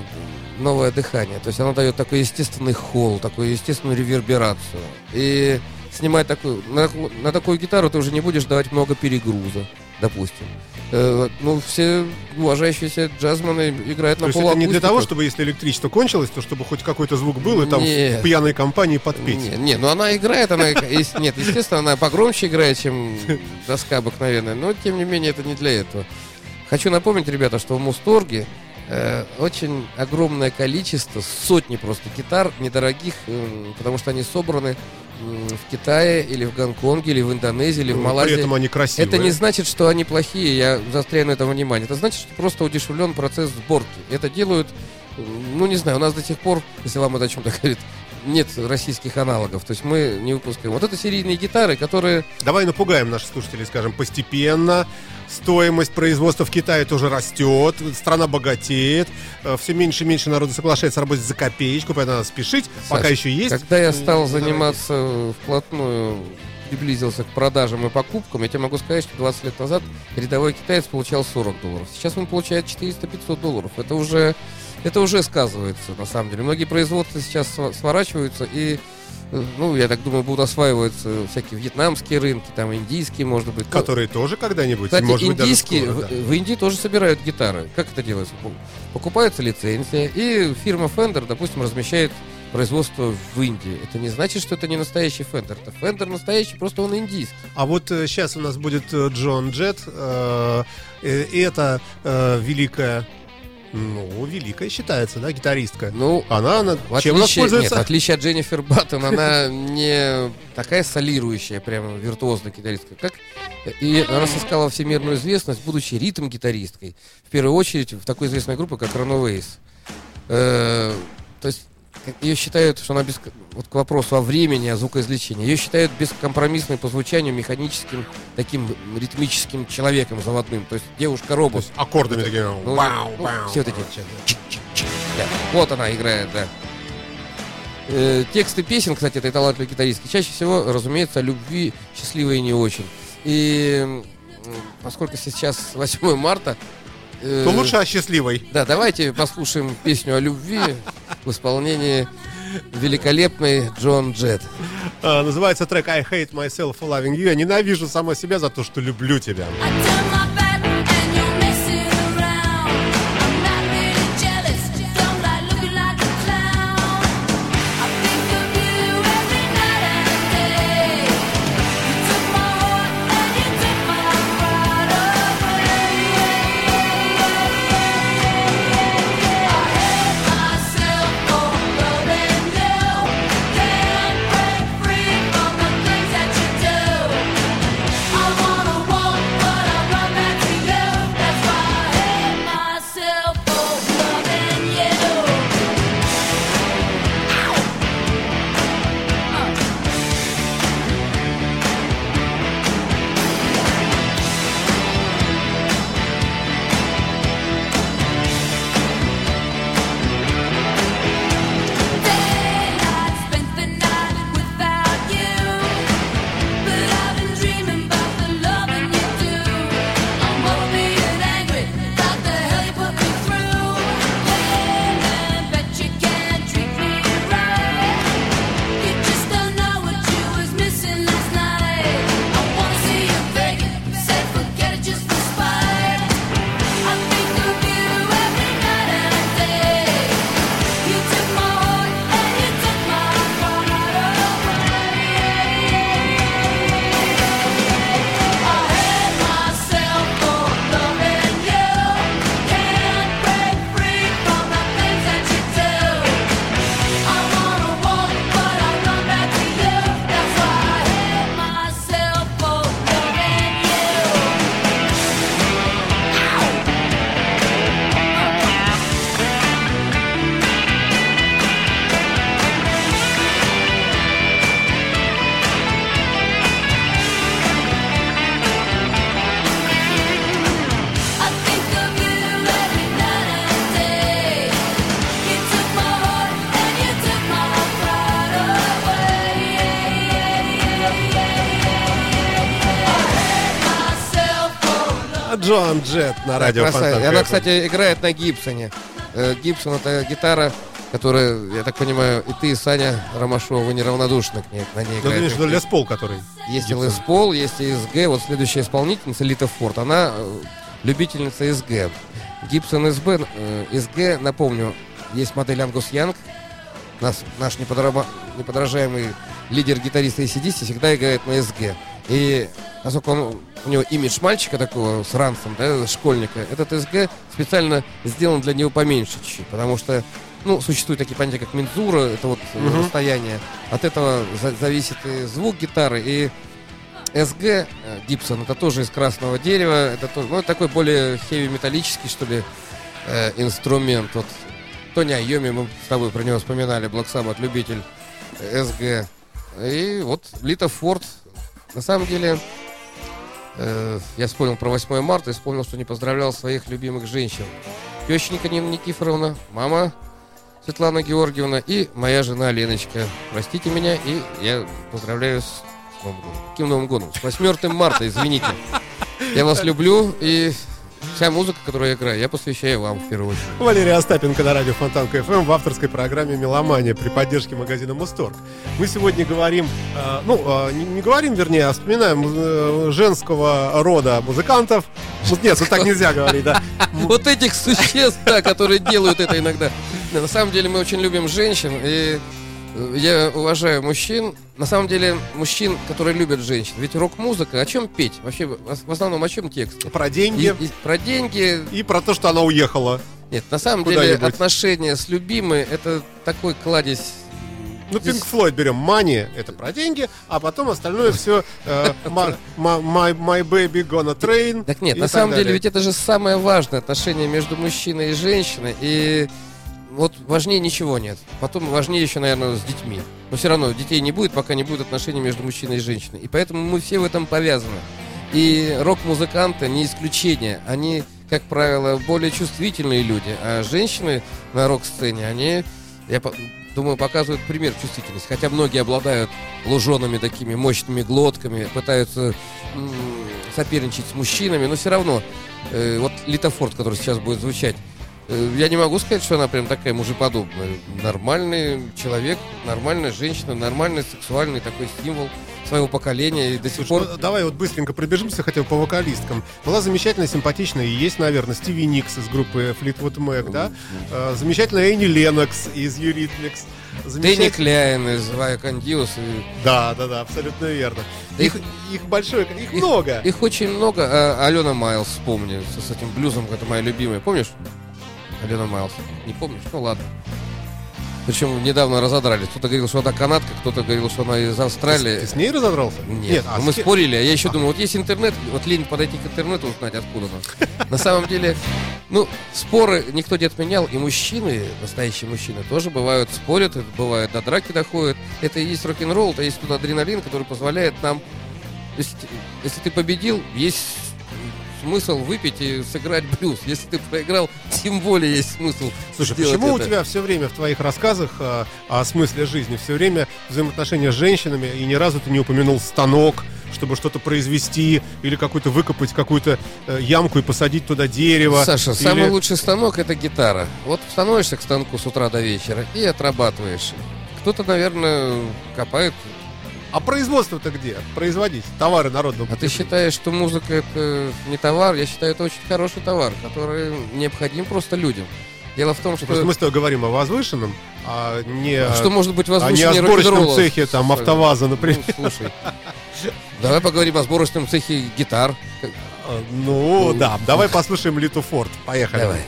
B: новое дыхание. То есть оно дает такой естественный холл, такую естественную реверберацию. И снимать такую... На, на такую гитару ты уже не будешь давать много перегруза. допустим. Э, ну, все уважающиеся джазмены играют
A: То
B: на
A: есть это не для того, чтобы если электричество кончилось, то чтобы хоть какой-то звук был и там
B: Нет.
A: в пьяной компании подпеть.
B: Не, не, ну она играет, она, нет, естественно, она погромче играет, чем доска обыкновенная, но тем не менее это не для этого. Хочу напомнить, ребята, что в Мусторге э, очень огромное количество, сотни просто гитар недорогих, м, потому что они собраны в Китае или в Гонконге, или в Индонезии, или в
A: При
B: Малайзии.
A: этом они красивые.
B: Это не значит, что они плохие, я заостряю на этом внимание. Это значит, что просто удешевлен процесс сборки. Это делают, ну не знаю, у нас до сих пор, если вам это о чем-то говорит, нет российских аналогов. То есть мы не выпускаем. Вот это серийные гитары, которые...
A: Давай напугаем наших слушателей, скажем, постепенно. Стоимость производства в Китае тоже растет, страна богатеет, все меньше и меньше народу соглашается работать за копеечку, поэтому надо спешить, пока
B: Саш,
A: еще есть.
B: Когда я стал заниматься вплотную, приблизился к продажам и покупкам, я тебе могу сказать, что 20 лет назад рядовой китаец получал 40 долларов. Сейчас он получает 400-500 долларов. Это уже, это уже сказывается, на самом деле. Многие производства сейчас сворачиваются и э, ну, я так думаю, будут осваиваться всякие вьетнамские рынки, там индийские, может быть. Ну,
A: Которые тоже когда-нибудь,
B: Кстати,
A: может быть, даже
B: индийские,
A: скоро,
B: в,
A: да.
B: в Индии тоже собирают гитары. Как это делается? Покупается лицензия, и фирма Fender, допустим, размещает производство в Индии. Это не значит, что это не настоящий Fender. Это Fender настоящий, просто он индийский.
A: А вот сейчас у нас будет э, Джон Джет, э, э, и это э, великая, ну, великая считается, да, гитаристка.
B: Ну,
A: Она, она
B: в
A: чем
B: отличие, нет,
A: пользуется?
B: в отличие от Дженнифер Баттон, она не такая солирующая, прямо виртуозная гитаристка, как и она сыскала всемирную известность, будучи ритм-гитаристкой. В первую очередь в такой известной группе, как Runaways. Э, то есть ее считают, что она без, вот к вопросу о времени, о звукоизвлечении, ее считают бескомпромиссной по звучанию механическим, таким ритмическим человеком заводным. То есть
A: То
B: девушка-робот.
A: есть аккордами такими.
B: Ну,
A: вау,
B: ну,
A: вау.
B: все вот эти да. Вот она играет, да. Э, тексты песен, кстати, этой талантливой гитаристки, чаще всего, разумеется, о любви, счастливой не очень. И поскольку сейчас 8 марта... э,
A: То лучше о счастливой.
B: Да, давайте послушаем песню о любви в исполнении великолепной Джон Джет.
A: А, называется трек I Hate Myself for Loving You. Я ненавижу сама себя за то, что люблю тебя.
F: I
A: Джон Джет на радио
B: Она, кстати, играет на Гибсоне. Э, Гибсон это гитара которая, я так понимаю, и ты, и Саня Ромашова, вы неравнодушны к ней, на ней
A: Ну, виду
B: играете.
A: Лес Пол, который...
B: Есть
A: Гибсон.
B: ЛС Пол, есть и СГ. Вот следующая исполнительница Лита Форд, она э, любительница СГ. Гибсон СБ, э, СГ, напомню, есть модель Ангус Янг, нас, наш неподражаемый лидер-гитарист ACDC всегда играет на СГ. И поскольку он, у него имидж мальчика такого с ранцем, да, школьника, этот СГ специально сделан для него поменьше чуть-чуть, потому что ну, существуют такие понятия, как мензура, это вот
A: Мгм.
B: расстояние. От этого за- зависит и звук гитары, и СГ э, Гибсон, это тоже из красного дерева, это тоже, ну, такой более хеви-металлический, что ли, э, инструмент. Вот Тони Айоми, мы с тобой про него вспоминали, Black Sabbath, любитель э, СГ. И вот Лита Форд, на самом деле, э, я вспомнил про 8 марта и вспомнил, что не поздравлял своих любимых женщин. Тещенька Нина Никифоровна, мама Светлана Георгиевна и моя жена Леночка. Простите меня, и я поздравляю с Новым годом. Каким Новым годом? С 8 марта, извините. Я вас люблю, и вся музыка, которую я играю, я посвящаю вам в первую очередь.
A: Валерий Остапенко на радио Фонтанка FM в авторской программе «Меломания» при поддержке магазина «Музторг». Мы сегодня говорим, э, ну, э, не, не говорим, вернее, а вспоминаем э, женского рода музыкантов. Вот Нет, вот так нельзя говорить, да.
B: Вот этих существ, да, которые делают это иногда. Да, На самом деле мы очень любим женщин, и я уважаю мужчин. На самом деле мужчин, которые любят женщин. Ведь рок-музыка, о чем петь? Вообще, в основном о чем текст?
A: Про деньги
B: И- и про деньги.
A: и про то, что она уехала.
B: Нет, на самом деле отношения с любимой это такой кладезь.
A: Ну,
B: Здесь-
A: Пинк Флойд берем Money, это про деньги, а потом остальное все my, my Baby Gonna Train.
B: Так нет, на самом
A: далее.
B: деле ведь это же самое важное отношение между мужчиной и женщиной. И вот важнее ничего нет. Потом важнее еще, наверное, с детьми. Но все равно детей не будет, пока не будет отношений между мужчиной и женщиной. И поэтому мы все в этом повязаны. И рок-музыканты не исключение. Они, как правило, более чувствительные люди. А женщины на рок-сцене, они, я думаю, показывают пример чувствительности. Хотя многие обладают лужеными такими мощными глотками, пытаются соперничать с мужчинами, но все равно, э, вот Литофорд, который сейчас будет звучать, я не могу сказать, что она прям такая мужеподобная. Нормальный человек, нормальная женщина, нормальный сексуальный такой символ своего поколения и до сих пор...
A: Слушай, ну, давай вот быстренько пробежимся хотя бы по вокалисткам. Была замечательная, симпатичная, и есть, наверное, Стиви Никс из группы Fleetwood Mac, да? Э, Замечательная Энни Ленокс из Eurythmics.
B: Дэнни
A: Замечательная-
B: Кляйн из Вая Кондиус. и
A: Да, да, да, абсолютно верно.
B: Да
A: Их,
B: их-
A: их большое, их много.
B: Их очень много. А, Алена Майлз, вспомни, с, с этим блюзом, это моя любимая. Помнишь? Алена Майлз. Не помнишь? Ну ладно. Причем недавно разодрались. Кто-то говорил, что она канадка, кто-то говорил, что она из Австралии.
A: Ты с ней разодрался?
B: Нет,
A: а
B: ну, мы
A: с
B: спорили, а я еще думаю, вот есть интернет, вот лень подойти к интернету узнать, откуда она. На самом деле, ну, споры никто не отменял, и мужчины, настоящие мужчины, тоже бывают, спорят, это бывает, до драки доходят. Это и есть рок-н-ролл, это есть тот адреналин, который позволяет нам, если, если ты победил, есть смысл выпить и сыграть блюз. Если ты проиграл, тем более есть смысл
A: Слушай, почему у
B: это.
A: тебя все время в твоих рассказах а, о смысле жизни все время взаимоотношения с женщинами, и ни разу ты не упомянул станок, чтобы что-то произвести, или какую-то выкопать какую-то э, ямку и посадить туда дерево.
B: Саша,
A: или-
B: самый лучший станок это гитара. Вот становишься к станку с утра до вечера и отрабатываешь. Кто-то, наверное, копает.
A: А производство-то где? Производить товары народного
B: А ты считаешь, что музыка это не товар? Я считаю, это очень хороший товар, который необходим просто людям. Дело в том, что...
A: Просто мы с тобой говорим о возвышенном, а не,
B: А что может быть
A: а не о
B: возвышеннее
A: сборочном цехе там автоваза, например.
B: Ну, слушай. Давай поговорим о сборочном цехе гитар.
A: А, Ну, да, давай послушаем Литу Форд. Поехали.
B: Давай.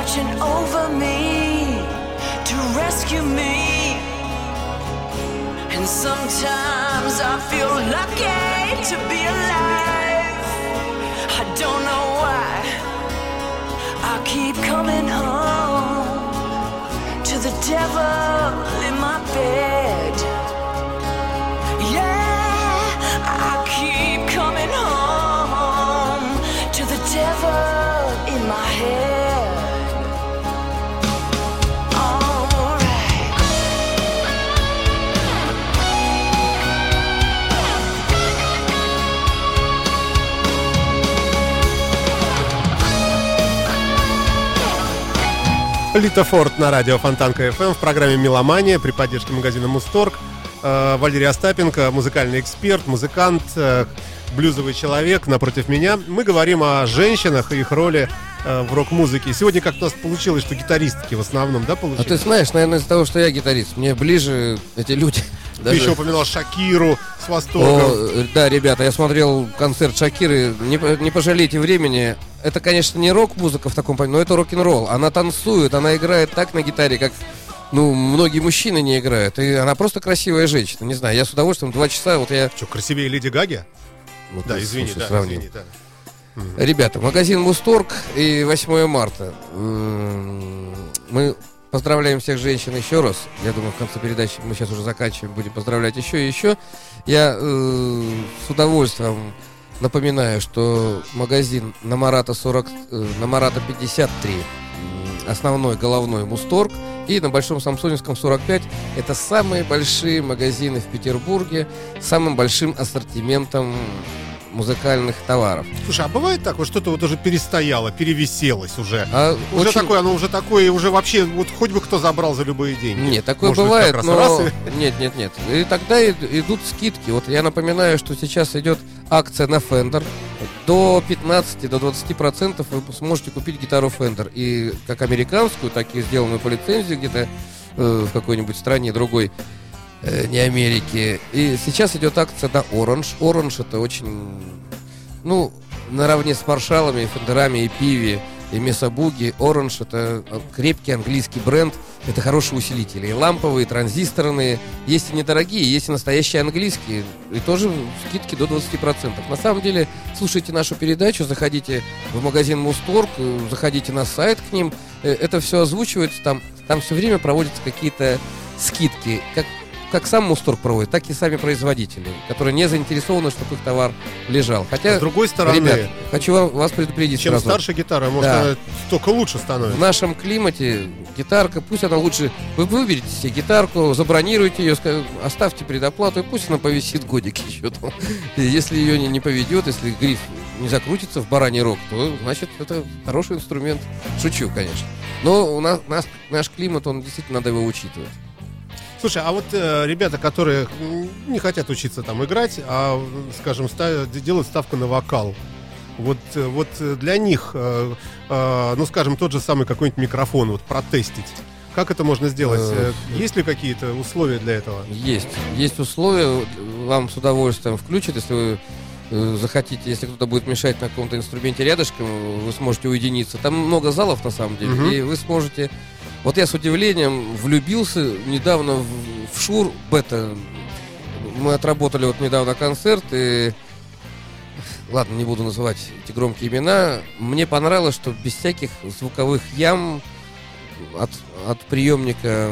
G: Watching over me to rescue me. And sometimes I feel lucky to be alive. I don't know why. I keep coming home to the devil in my bed.
A: Лита Форд на радио Фонтанка ФМ в программе «Меломания» при поддержке магазина «Мусторг». Э, Валерий Остапенко, музыкальный эксперт, музыкант, э, блюзовый человек напротив меня. Мы говорим о женщинах и их роли э, в рок-музыке. Сегодня как-то у нас получилось, что гитаристки в основном, да,
B: А ты
A: получились?
B: знаешь, наверное, из-за того, что я гитарист, мне ближе эти люди.
A: Ты
B: Даже-
A: еще упоминал Шакиру с
B: О,
A: восторгом.
B: э, да, ребята, я смотрел концерт Шакиры. Не, не пожалейте времени. Это, конечно, не рок-музыка в таком понимании, но это рок-н-ролл. Она танцует, она играет так на гитаре, как ну, многие мужчины не играют. И она просто красивая женщина. Не знаю, я с удовольствием два часа, вот я...
A: Что, красивее Леди Гаги?
B: ну,
A: Да, извини,
B: слушай,
A: да,
B: сравнил.
A: извини, да.
B: Ребята, магазин Мусторг и 8 марта. Мы поздравляем всех женщин еще раз. Я думаю, в конце передачи мы сейчас уже заканчиваем, будем поздравлять еще и еще. Я э, с удовольствием напоминаю, что магазин на Марата 40, э, на Марата 53, м, основной головной Мусторг, и на Большом Самсоневском 45 это самые большие магазины в Петербурге с самым большим ассортиментом музыкальных товаров.
A: Слушай, а бывает так, вот что-то вот уже перестояло, перевиселось уже?
B: А
A: Уже
B: очень-
A: такое, оно уже такое, уже вообще, вот хоть бы кто забрал за любые деньги.
B: Нет, такое
A: Может быть,
B: бывает,
A: раз
B: но...
A: раз и-
B: Нет, нет, нет. И тогда идут скидки. Вот я напоминаю, что сейчас идет акция на Fender. До 15, до 20 процентов вы сможете купить гитару Fender. И как американскую, так и сделанную по лицензии где-то э, в какой-нибудь стране другой, не Америки. И сейчас идет акция на Orange. Orange это очень, ну, наравне с маршалами, фендерами и пиви, и Месабуги, Orange это э, крепкий английский бренд, это хорошие усилители. И ламповые, и транзисторные, есть и недорогие, есть и настоящие английские, и тоже скидки до 20%. На самом деле, слушайте нашу передачу, заходите в магазин Мусторг, э, заходите на сайт к ним, э, это все озвучивается, там, там все время проводятся какие-то скидки, как как сам Мусторг проводит, так и сами производители, которые не заинтересованы, чтобы их товар лежал. Хотя,
A: С другой стороны,
B: ребят, хочу вас предупредить
A: чем
B: сразу.
A: старше гитара, может,
B: Да.
A: она столько лучше
B: В
A: становится.
B: нашем климате гитарка, пусть она лучше... Вы выберете себе гитарку, забронируйте ее, оставьте предоплату, и пусть она повисит годик еще. там. Если ее не, не поведет, если гриф не закрутится в бараний рог, то, значит, это хороший инструмент. Шучу, конечно. Но у нас, нас- наш климат, он действительно надо его учитывать.
A: Слушай, а вот э, ребята, которые не хотят учиться там играть, а, скажем, ста- делают ставку на вокал. Вот, э, вот э, для них, э, э, ну, скажем, тот же самый какой-нибудь микрофон, вот протестить. Как это можно сделать?
B: Э,
A: Есть ли какие-то условия для этого?
B: Есть. Есть условия, вам с удовольствием включат, если вы захотите, если кто-то будет мешать на каком-то инструменте рядышком, вы сможете уединиться. Там много залов на самом деле,
A: Мгм.
B: и вы сможете. Вот я с удивлением влюбился недавно в, в Шур Бета. Мы отработали вот недавно концерт и ладно, не буду называть эти громкие имена. Мне понравилось, что без всяких звуковых ям от, от приемника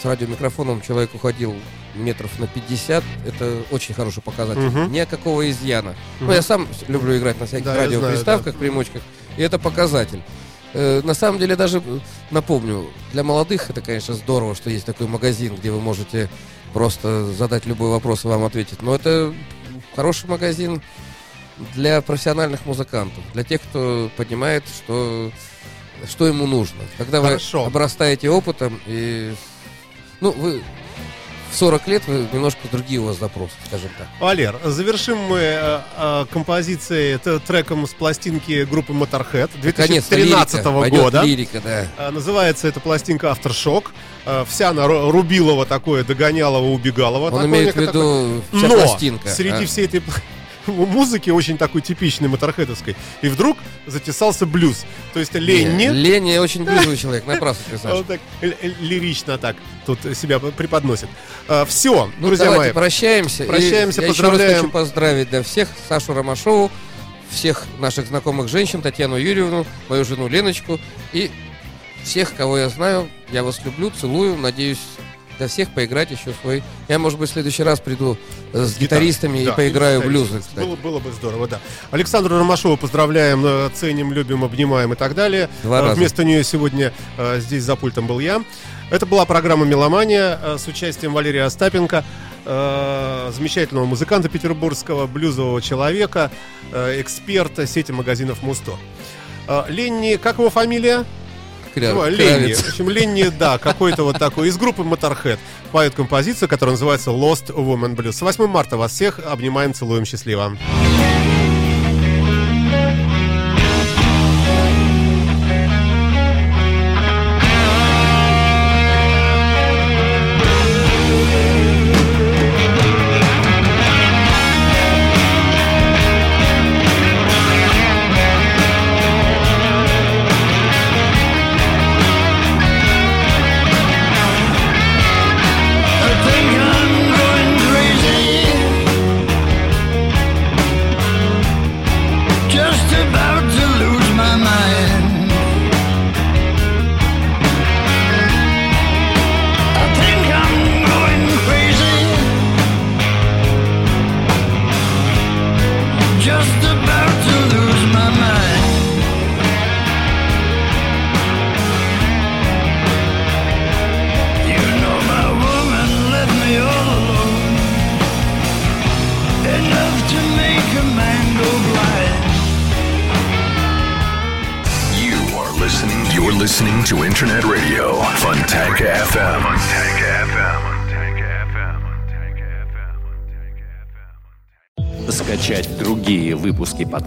B: с радиомикрофоном человек уходил метров на 50. Это очень хороший показатель.
A: Мгм.
B: Никакого изъяна. Ну,
A: Мгм.
B: я сам люблю играть на всяких
A: Да,
B: радиоприставках, примочках. И это показатель. Э, на самом деле, даже э, напомню, для молодых это, конечно, здорово, что есть такой магазин, где вы можете просто задать любой вопрос и вам ответить. Но это хороший магазин для профессиональных музыкантов, для тех, кто понимает, что, что ему нужно. Когда
A: Хорошо.
B: вы обрастаете опытом и... Ну, вы в 40 лет немножко другие у вас запросы, скажем так.
A: Валер, завершим мы э, э, композицией, т- треком с пластинки группы Motorhead
B: Наконец-то
A: 2013
B: лирика, пойдет
A: года.
B: лирика, да.
A: А, Называется эта пластинка «Авторшок». А, Вся она ру- Рубилова такое, Догонялова, Убегалова.
B: Он имеет в виду вся
A: Но
B: пластинка.
A: среди
B: а?
A: всей этой... музыки очень такой типичной моторхедовской. И вдруг затесался блюз. То есть Ленни...
B: Ленни очень близкий человек, напрасно ты, Саша.
A: Он так лирично так тут себя преподносит. Все,
B: Ну,
A: друзья мои.
B: прощаемся.
A: Прощаемся,
B: я
A: поздравляем.
B: хочу поздравить да, всех Сашу Ромашову, всех наших знакомых женщин, Татьяну Юрьевну, мою жену Леночку и всех, кого я знаю. Я вас люблю, целую, надеюсь для всех поиграть еще свой. Я, может быть, в следующий раз приду э, с гитаристами
A: Да,
B: и поиграю в блюзы, кстати.
A: Было, было бы здорово, да. Александру Ромашову поздравляем, э, ценим, любим, обнимаем и так далее.
B: Два
A: Э,
B: раза.
A: Вместо нее сегодня здесь за пультом был я. Это была программа «Меломания» с участием Валерия Остапенко, замечательного музыканта петербургского, блюзового человека, эксперта сети магазинов «Мусто». Ленни, как его фамилия? Ну, Ленни. В общем, Ленни, да, какой-то вот такой из группы Motorhead поет композицию, которая называется Lost Woman Blues. С 8 марта вас всех обнимаем, целуем, счастливо.